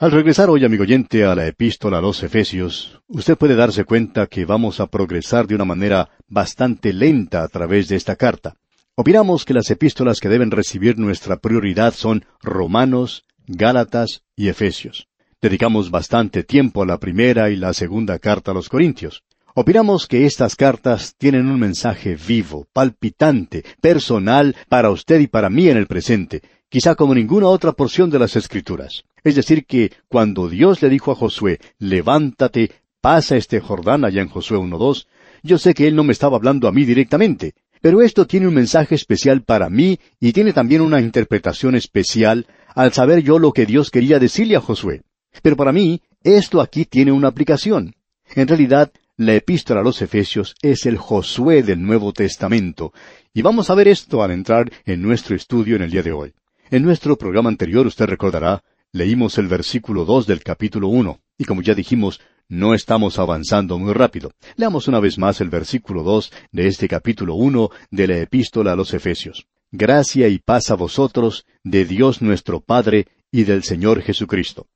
Al regresar hoy, amigo oyente, a la epístola a los Efesios, usted puede darse cuenta que vamos a progresar de una manera bastante lenta a través de esta carta. Opinamos que las epístolas que deben recibir nuestra prioridad son Romanos, Gálatas y Efesios. Dedicamos bastante tiempo a la primera y la segunda carta a los Corintios. Opinamos que estas cartas tienen un mensaje vivo, palpitante, personal para usted y para mí en el presente, quizá como ninguna otra porción de las Escrituras. Es decir, que cuando Dios le dijo a Josué, levántate, pasa este Jordán allá en Josué 1.2, yo sé que Él no me estaba hablando a mí directamente, pero esto tiene un mensaje especial para mí y tiene también una interpretación especial al saber yo lo que Dios quería decirle a Josué. Pero para mí, esto aquí tiene una aplicación. En realidad, la epístola a los Efesios es el Josué del Nuevo Testamento, y vamos a ver esto al entrar en nuestro estudio en el día de hoy. En nuestro programa anterior, usted recordará, leímos el versículo dos del capítulo uno, y como ya dijimos, no estamos avanzando muy rápido. Leamos una vez más el versículo dos de este capítulo uno de la epístola a los Efesios. Gracia y paz a vosotros, de Dios nuestro Padre y del Señor Jesucristo.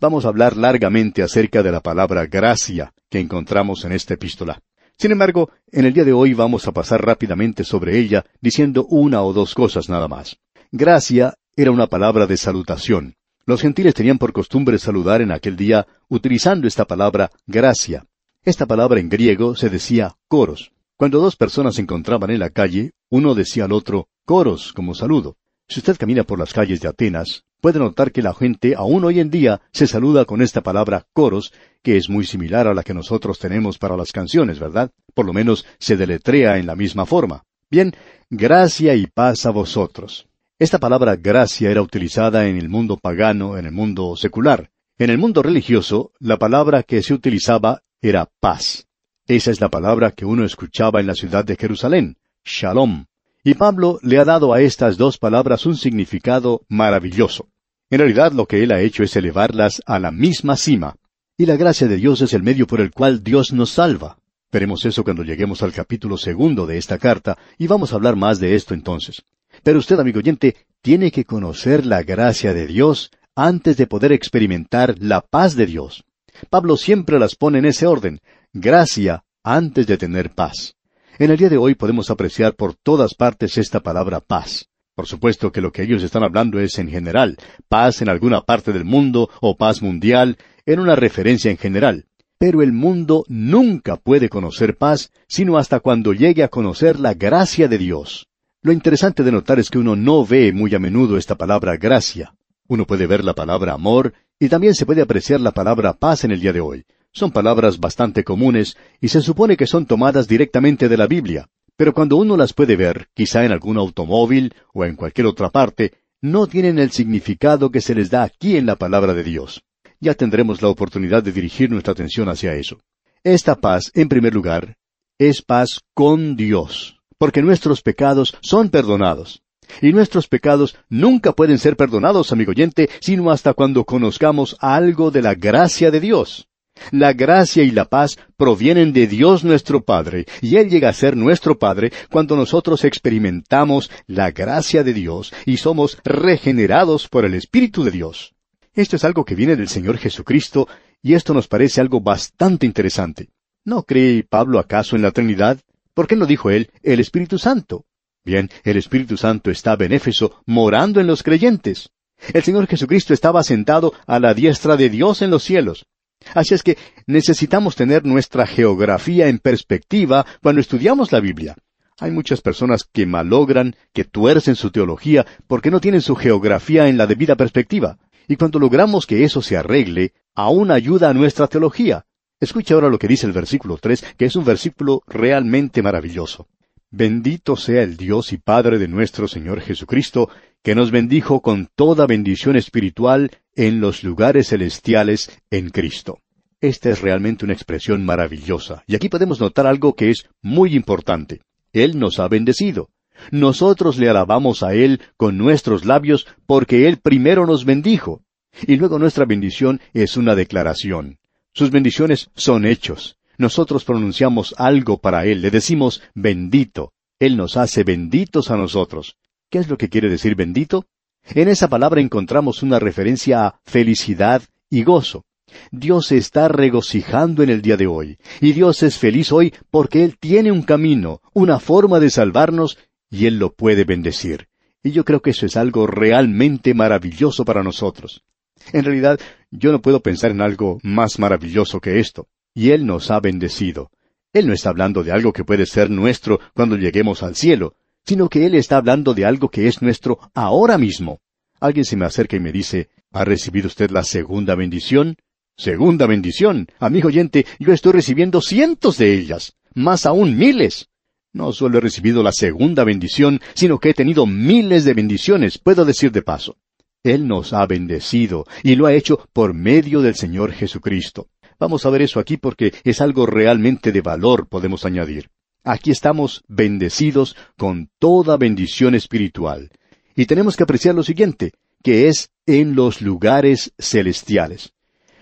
Vamos a hablar largamente acerca de la palabra gracia que encontramos en esta epístola. Sin embargo, en el día de hoy vamos a pasar rápidamente sobre ella diciendo una o dos cosas nada más. Gracia era una palabra de salutación. Los gentiles tenían por costumbre saludar en aquel día utilizando esta palabra gracia. Esta palabra en griego se decía coros. Cuando dos personas se encontraban en la calle, uno decía al otro coros como saludo. Si usted camina por las calles de Atenas, puede notar que la gente aún hoy en día se saluda con esta palabra coros, que es muy similar a la que nosotros tenemos para las canciones, ¿verdad? Por lo menos se deletrea en la misma forma. Bien, gracia y paz a vosotros. Esta palabra gracia era utilizada en el mundo pagano, en el mundo secular. En el mundo religioso, la palabra que se utilizaba era paz. Esa es la palabra que uno escuchaba en la ciudad de Jerusalén, shalom. Y Pablo le ha dado a estas dos palabras un significado maravilloso. En realidad lo que él ha hecho es elevarlas a la misma cima. Y la gracia de Dios es el medio por el cual Dios nos salva. Veremos eso cuando lleguemos al capítulo segundo de esta carta, y vamos a hablar más de esto entonces. Pero usted, amigo oyente, tiene que conocer la gracia de Dios antes de poder experimentar la paz de Dios. Pablo siempre las pone en ese orden, gracia antes de tener paz. En el día de hoy podemos apreciar por todas partes esta palabra paz. Por supuesto que lo que ellos están hablando es en general, paz en alguna parte del mundo o paz mundial, en una referencia en general. Pero el mundo nunca puede conocer paz sino hasta cuando llegue a conocer la gracia de Dios. Lo interesante de notar es que uno no ve muy a menudo esta palabra gracia. Uno puede ver la palabra amor y también se puede apreciar la palabra paz en el día de hoy. Son palabras bastante comunes y se supone que son tomadas directamente de la Biblia. Pero cuando uno las puede ver, quizá en algún automóvil o en cualquier otra parte, no tienen el significado que se les da aquí en la palabra de Dios. Ya tendremos la oportunidad de dirigir nuestra atención hacia eso. Esta paz, en primer lugar, es paz con Dios porque nuestros pecados son perdonados. Y nuestros pecados nunca pueden ser perdonados, amigo oyente, sino hasta cuando conozcamos algo de la gracia de Dios. La gracia y la paz provienen de Dios nuestro Padre, y Él llega a ser nuestro Padre cuando nosotros experimentamos la gracia de Dios y somos regenerados por el Espíritu de Dios. Esto es algo que viene del Señor Jesucristo, y esto nos parece algo bastante interesante. ¿No cree Pablo acaso en la Trinidad? ¿Por qué no dijo él el Espíritu Santo? Bien, el Espíritu Santo está benéfico, morando en los creyentes. El Señor Jesucristo estaba sentado a la diestra de Dios en los cielos. Así es que necesitamos tener nuestra geografía en perspectiva cuando estudiamos la Biblia. Hay muchas personas que malogran, que tuercen su teología porque no tienen su geografía en la debida perspectiva. Y cuando logramos que eso se arregle, aún ayuda a nuestra teología. Escuche ahora lo que dice el versículo tres, que es un versículo realmente maravilloso. Bendito sea el Dios y Padre de nuestro Señor Jesucristo, que nos bendijo con toda bendición espiritual en los lugares celestiales en Cristo. Esta es realmente una expresión maravillosa, y aquí podemos notar algo que es muy importante. Él nos ha bendecido. Nosotros le alabamos a Él con nuestros labios porque Él primero nos bendijo. Y luego nuestra bendición es una declaración. Sus bendiciones son hechos. Nosotros pronunciamos algo para Él, le decimos bendito. Él nos hace benditos a nosotros. ¿Qué es lo que quiere decir bendito? En esa palabra encontramos una referencia a felicidad y gozo. Dios se está regocijando en el día de hoy, y Dios es feliz hoy porque Él tiene un camino, una forma de salvarnos, y Él lo puede bendecir. Y yo creo que eso es algo realmente maravilloso para nosotros. En realidad, yo no puedo pensar en algo más maravilloso que esto. Y Él nos ha bendecido. Él no está hablando de algo que puede ser nuestro cuando lleguemos al cielo, sino que Él está hablando de algo que es nuestro ahora mismo. Alguien se me acerca y me dice, ¿ha recibido usted la segunda bendición? Segunda bendición. Amigo oyente, yo estoy recibiendo cientos de ellas, más aún miles. No solo he recibido la segunda bendición, sino que he tenido miles de bendiciones, puedo decir de paso. Él nos ha bendecido y lo ha hecho por medio del Señor Jesucristo. Vamos a ver eso aquí porque es algo realmente de valor, podemos añadir. Aquí estamos bendecidos con toda bendición espiritual. Y tenemos que apreciar lo siguiente, que es en los lugares celestiales.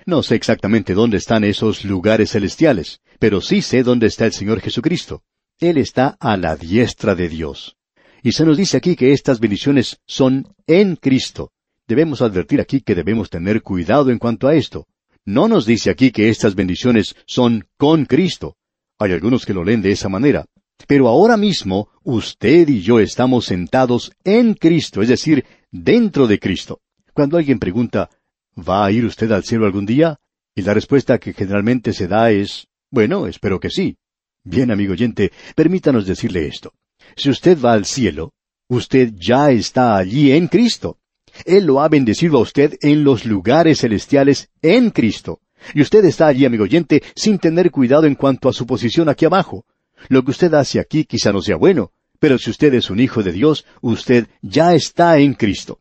No sé exactamente dónde están esos lugares celestiales, pero sí sé dónde está el Señor Jesucristo. Él está a la diestra de Dios. Y se nos dice aquí que estas bendiciones son en Cristo. Debemos advertir aquí que debemos tener cuidado en cuanto a esto. No nos dice aquí que estas bendiciones son con Cristo. Hay algunos que lo leen de esa manera. Pero ahora mismo usted y yo estamos sentados en Cristo, es decir, dentro de Cristo. Cuando alguien pregunta, ¿va a ir usted al cielo algún día? Y la respuesta que generalmente se da es, bueno, espero que sí. Bien, amigo oyente, permítanos decirle esto. Si usted va al cielo, usted ya está allí en Cristo. Él lo ha bendecido a usted en los lugares celestiales en Cristo. Y usted está allí, amigo oyente, sin tener cuidado en cuanto a su posición aquí abajo. Lo que usted hace aquí quizá no sea bueno, pero si usted es un hijo de Dios, usted ya está en Cristo.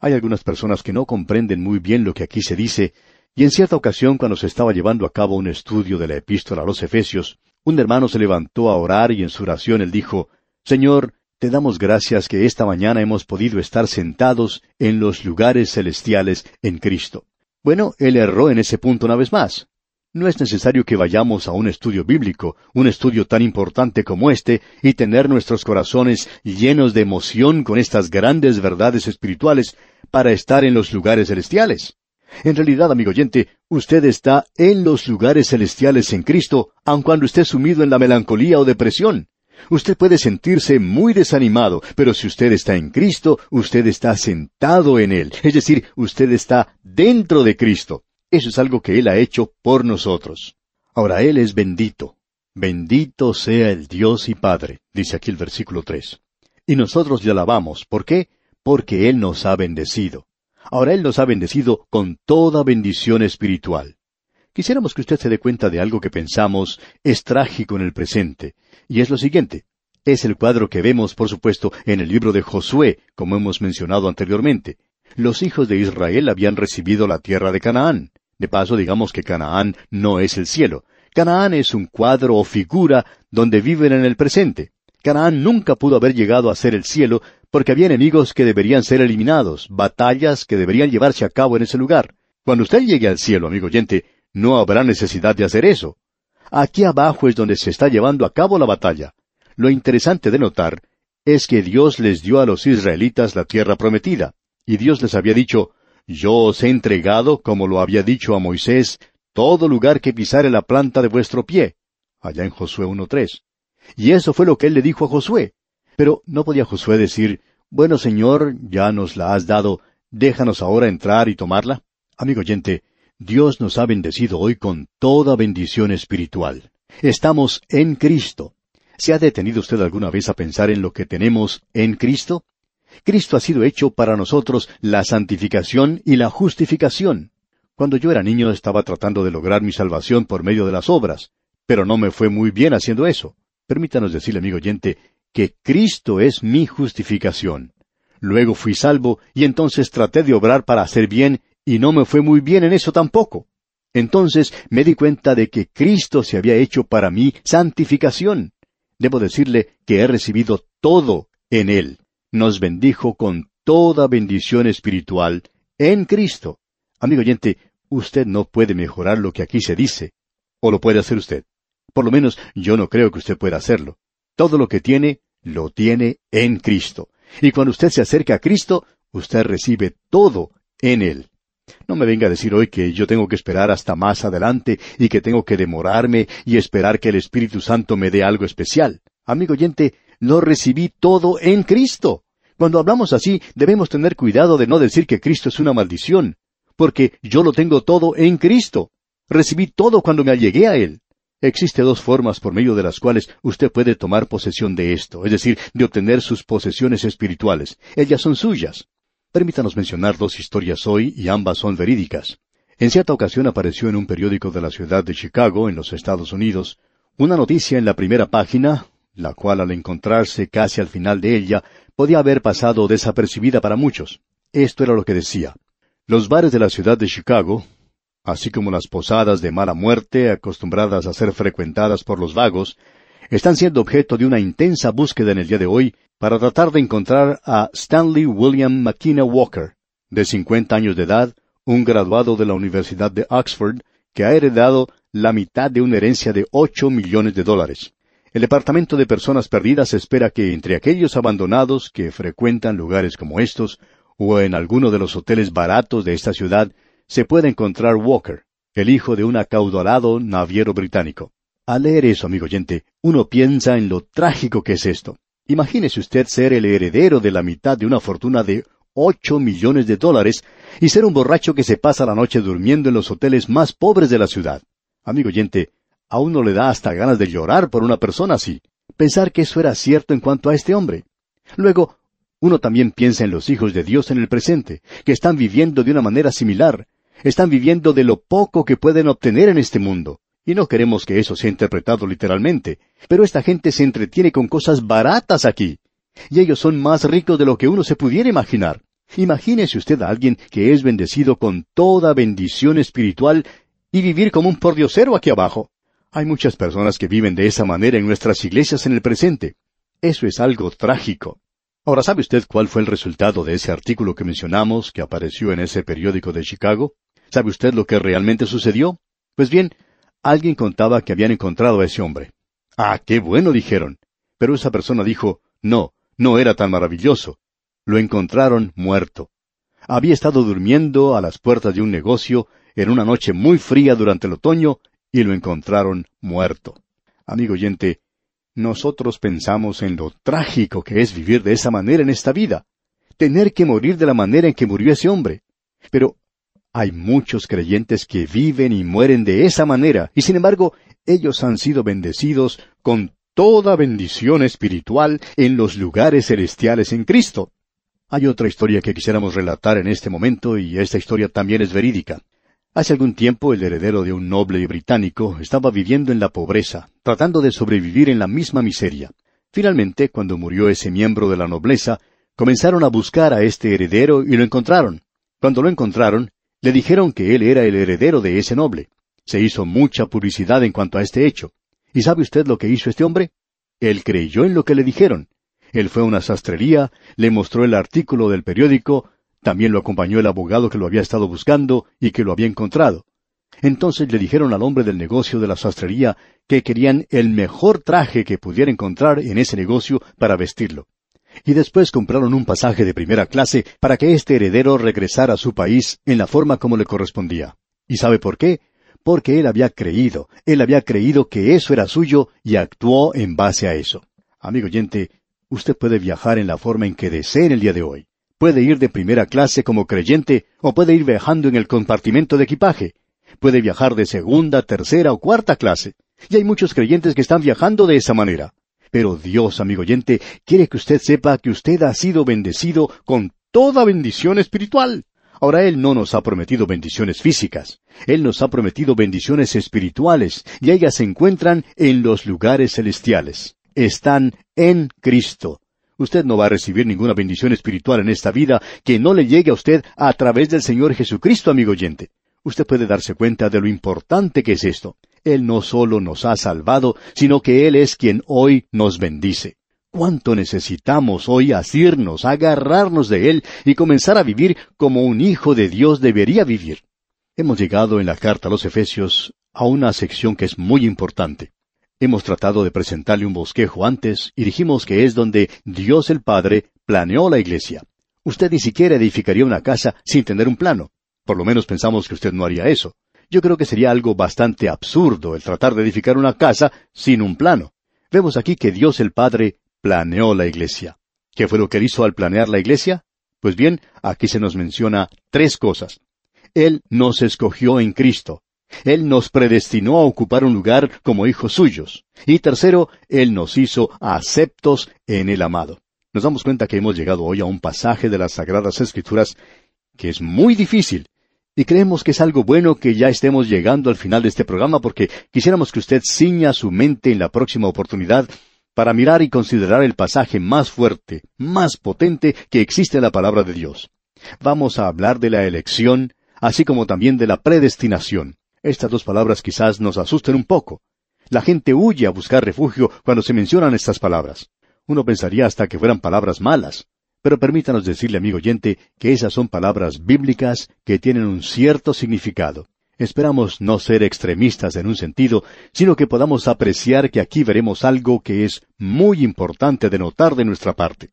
Hay algunas personas que no comprenden muy bien lo que aquí se dice, y en cierta ocasión cuando se estaba llevando a cabo un estudio de la epístola a los Efesios, un hermano se levantó a orar y en su oración él dijo, Señor, te damos gracias que esta mañana hemos podido estar sentados en los lugares celestiales en Cristo. Bueno, él erró en ese punto una vez más. No es necesario que vayamos a un estudio bíblico, un estudio tan importante como este, y tener nuestros corazones llenos de emoción con estas grandes verdades espirituales para estar en los lugares celestiales. En realidad, amigo oyente, usted está en los lugares celestiales en Cristo, aun cuando esté sumido en la melancolía o depresión. Usted puede sentirse muy desanimado, pero si usted está en Cristo, usted está sentado en Él. Es decir, usted está dentro de Cristo. Eso es algo que Él ha hecho por nosotros. Ahora Él es bendito. Bendito sea el Dios y Padre, dice aquí el versículo tres. Y nosotros le alabamos. ¿Por qué? Porque Él nos ha bendecido. Ahora Él nos ha bendecido con toda bendición espiritual. Quisiéramos que usted se dé cuenta de algo que pensamos es trágico en el presente, y es lo siguiente. Es el cuadro que vemos, por supuesto, en el libro de Josué, como hemos mencionado anteriormente. Los hijos de Israel habían recibido la tierra de Canaán. De paso, digamos que Canaán no es el cielo. Canaán es un cuadro o figura donde viven en el presente. Canaán nunca pudo haber llegado a ser el cielo porque había enemigos que deberían ser eliminados, batallas que deberían llevarse a cabo en ese lugar. Cuando usted llegue al cielo, amigo oyente, no habrá necesidad de hacer eso. Aquí abajo es donde se está llevando a cabo la batalla. Lo interesante de notar es que Dios les dio a los israelitas la tierra prometida, y Dios les había dicho, Yo os he entregado, como lo había dicho a Moisés, todo lugar que pisare la planta de vuestro pie, allá en Josué 1.3. Y eso fue lo que él le dijo a Josué. Pero no podía Josué decir, Bueno, Señor, ya nos la has dado, déjanos ahora entrar y tomarla. Amigo oyente, Dios nos ha bendecido hoy con toda bendición espiritual. Estamos en Cristo. ¿Se ha detenido usted alguna vez a pensar en lo que tenemos en Cristo? Cristo ha sido hecho para nosotros la santificación y la justificación. Cuando yo era niño estaba tratando de lograr mi salvación por medio de las obras, pero no me fue muy bien haciendo eso. Permítanos decirle, amigo oyente, que Cristo es mi justificación. Luego fui salvo y entonces traté de obrar para hacer bien y no me fue muy bien en eso tampoco. Entonces me di cuenta de que Cristo se había hecho para mí santificación. Debo decirle que he recibido todo en Él. Nos bendijo con toda bendición espiritual en Cristo. Amigo oyente, usted no puede mejorar lo que aquí se dice. ¿O lo puede hacer usted? Por lo menos yo no creo que usted pueda hacerlo. Todo lo que tiene, lo tiene en Cristo. Y cuando usted se acerca a Cristo, usted recibe todo en Él. No me venga a decir hoy que yo tengo que esperar hasta más adelante y que tengo que demorarme y esperar que el Espíritu Santo me dé algo especial. Amigo oyente, lo recibí todo en Cristo. Cuando hablamos así, debemos tener cuidado de no decir que Cristo es una maldición, porque yo lo tengo todo en Cristo. Recibí todo cuando me allegué a Él. Existe dos formas por medio de las cuales usted puede tomar posesión de esto, es decir, de obtener sus posesiones espirituales. Ellas son suyas. Permítanos mencionar dos historias hoy y ambas son verídicas. En cierta ocasión apareció en un periódico de la ciudad de Chicago, en los Estados Unidos, una noticia en la primera página, la cual al encontrarse casi al final de ella podía haber pasado desapercibida para muchos. Esto era lo que decía. Los bares de la ciudad de Chicago, así como las posadas de mala muerte acostumbradas a ser frecuentadas por los vagos, están siendo objeto de una intensa búsqueda en el día de hoy para tratar de encontrar a Stanley William McKenna Walker, de 50 años de edad, un graduado de la Universidad de Oxford, que ha heredado la mitad de una herencia de ocho millones de dólares. El Departamento de Personas Perdidas espera que entre aquellos abandonados que frecuentan lugares como estos, o en alguno de los hoteles baratos de esta ciudad, se pueda encontrar Walker, el hijo de un acaudalado naviero británico. Al leer eso, amigo oyente, uno piensa en lo trágico que es esto. Imagínese usted ser el heredero de la mitad de una fortuna de ocho millones de dólares y ser un borracho que se pasa la noche durmiendo en los hoteles más pobres de la ciudad. Amigo oyente, a uno le da hasta ganas de llorar por una persona así. Pensar que eso era cierto en cuanto a este hombre. Luego, uno también piensa en los hijos de Dios en el presente, que están viviendo de una manera similar. Están viviendo de lo poco que pueden obtener en este mundo. Y no queremos que eso sea interpretado literalmente. Pero esta gente se entretiene con cosas baratas aquí. Y ellos son más ricos de lo que uno se pudiera imaginar. Imagínese usted a alguien que es bendecido con toda bendición espiritual y vivir como un pordiosero aquí abajo. Hay muchas personas que viven de esa manera en nuestras iglesias en el presente. Eso es algo trágico. Ahora, ¿sabe usted cuál fue el resultado de ese artículo que mencionamos que apareció en ese periódico de Chicago? ¿Sabe usted lo que realmente sucedió? Pues bien, alguien contaba que habían encontrado a ese hombre. Ah, qué bueno, dijeron. Pero esa persona dijo, no, no era tan maravilloso. Lo encontraron muerto. Había estado durmiendo a las puertas de un negocio en una noche muy fría durante el otoño y lo encontraron muerto. Amigo oyente, nosotros pensamos en lo trágico que es vivir de esa manera en esta vida, tener que morir de la manera en que murió ese hombre. Pero hay muchos creyentes que viven y mueren de esa manera, y sin embargo, ellos han sido bendecidos con toda bendición espiritual en los lugares celestiales en Cristo. Hay otra historia que quisiéramos relatar en este momento, y esta historia también es verídica. Hace algún tiempo el heredero de un noble británico estaba viviendo en la pobreza, tratando de sobrevivir en la misma miseria. Finalmente, cuando murió ese miembro de la nobleza, comenzaron a buscar a este heredero y lo encontraron. Cuando lo encontraron, le dijeron que él era el heredero de ese noble. Se hizo mucha publicidad en cuanto a este hecho. ¿Y sabe usted lo que hizo este hombre? Él creyó en lo que le dijeron. Él fue a una sastrería, le mostró el artículo del periódico, también lo acompañó el abogado que lo había estado buscando y que lo había encontrado. Entonces le dijeron al hombre del negocio de la sastrería que querían el mejor traje que pudiera encontrar en ese negocio para vestirlo. Y después compraron un pasaje de primera clase para que este heredero regresara a su país en la forma como le correspondía. ¿Y sabe por qué? Porque él había creído, él había creído que eso era suyo y actuó en base a eso. Amigo oyente, usted puede viajar en la forma en que desee en el día de hoy. Puede ir de primera clase como creyente o puede ir viajando en el compartimento de equipaje. Puede viajar de segunda, tercera o cuarta clase. Y hay muchos creyentes que están viajando de esa manera. Pero Dios, amigo oyente, quiere que usted sepa que usted ha sido bendecido con toda bendición espiritual. Ahora Él no nos ha prometido bendiciones físicas. Él nos ha prometido bendiciones espirituales, y ellas se encuentran en los lugares celestiales. Están en Cristo. Usted no va a recibir ninguna bendición espiritual en esta vida que no le llegue a usted a través del Señor Jesucristo, amigo oyente. Usted puede darse cuenta de lo importante que es esto. Él no solo nos ha salvado, sino que Él es quien hoy nos bendice. ¿Cuánto necesitamos hoy asirnos, agarrarnos de Él y comenzar a vivir como un hijo de Dios debería vivir? Hemos llegado en la carta a los Efesios a una sección que es muy importante. Hemos tratado de presentarle un bosquejo antes y dijimos que es donde Dios el Padre planeó la iglesia. Usted ni siquiera edificaría una casa sin tener un plano. Por lo menos pensamos que usted no haría eso. Yo creo que sería algo bastante absurdo el tratar de edificar una casa sin un plano. Vemos aquí que Dios el Padre planeó la iglesia. ¿Qué fue lo que él hizo al planear la iglesia? Pues bien, aquí se nos menciona tres cosas. Él nos escogió en Cristo. Él nos predestinó a ocupar un lugar como hijos suyos. Y tercero, Él nos hizo aceptos en el amado. Nos damos cuenta que hemos llegado hoy a un pasaje de las Sagradas Escrituras que es muy difícil. Y creemos que es algo bueno que ya estemos llegando al final de este programa porque quisiéramos que usted ciña su mente en la próxima oportunidad para mirar y considerar el pasaje más fuerte, más potente que existe en la palabra de Dios. Vamos a hablar de la elección, así como también de la predestinación. Estas dos palabras quizás nos asusten un poco. La gente huye a buscar refugio cuando se mencionan estas palabras. Uno pensaría hasta que fueran palabras malas. Pero permítanos decirle, amigo oyente, que esas son palabras bíblicas que tienen un cierto significado. Esperamos no ser extremistas en un sentido, sino que podamos apreciar que aquí veremos algo que es muy importante de notar de nuestra parte.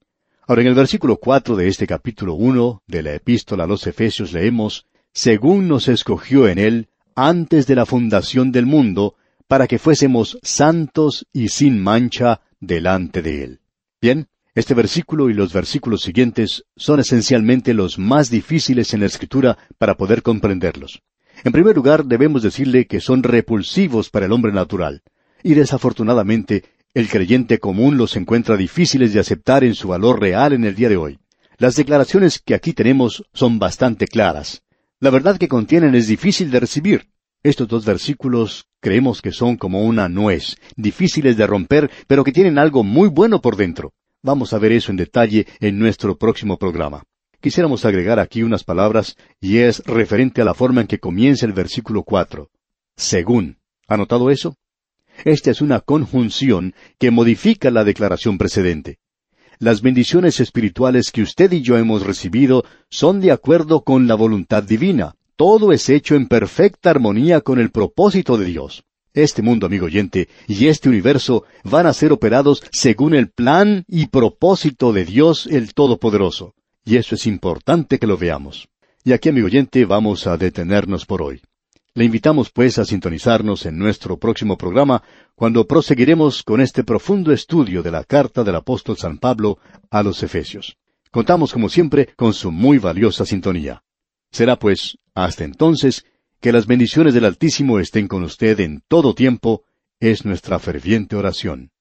Ahora, en el versículo cuatro de este capítulo uno de la epístola a los Efesios leemos, según nos escogió en él antes de la fundación del mundo, para que fuésemos santos y sin mancha delante de Él. Bien, este versículo y los versículos siguientes son esencialmente los más difíciles en la Escritura para poder comprenderlos. En primer lugar, debemos decirle que son repulsivos para el hombre natural, y desafortunadamente el creyente común los encuentra difíciles de aceptar en su valor real en el día de hoy. Las declaraciones que aquí tenemos son bastante claras. La verdad que contienen es difícil de recibir. Estos dos versículos creemos que son como una nuez, difíciles de romper, pero que tienen algo muy bueno por dentro. Vamos a ver eso en detalle en nuestro próximo programa. Quisiéramos agregar aquí unas palabras, y es referente a la forma en que comienza el versículo cuatro. Según. ¿Ha notado eso? Esta es una conjunción que modifica la declaración precedente las bendiciones espirituales que usted y yo hemos recibido son de acuerdo con la voluntad divina. Todo es hecho en perfecta armonía con el propósito de Dios. Este mundo, amigo oyente, y este universo van a ser operados según el plan y propósito de Dios el Todopoderoso. Y eso es importante que lo veamos. Y aquí, amigo oyente, vamos a detenernos por hoy. Le invitamos pues a sintonizarnos en nuestro próximo programa cuando proseguiremos con este profundo estudio de la carta del apóstol San Pablo a los Efesios. Contamos como siempre con su muy valiosa sintonía. Será pues, hasta entonces, que las bendiciones del Altísimo estén con usted en todo tiempo, es nuestra ferviente oración.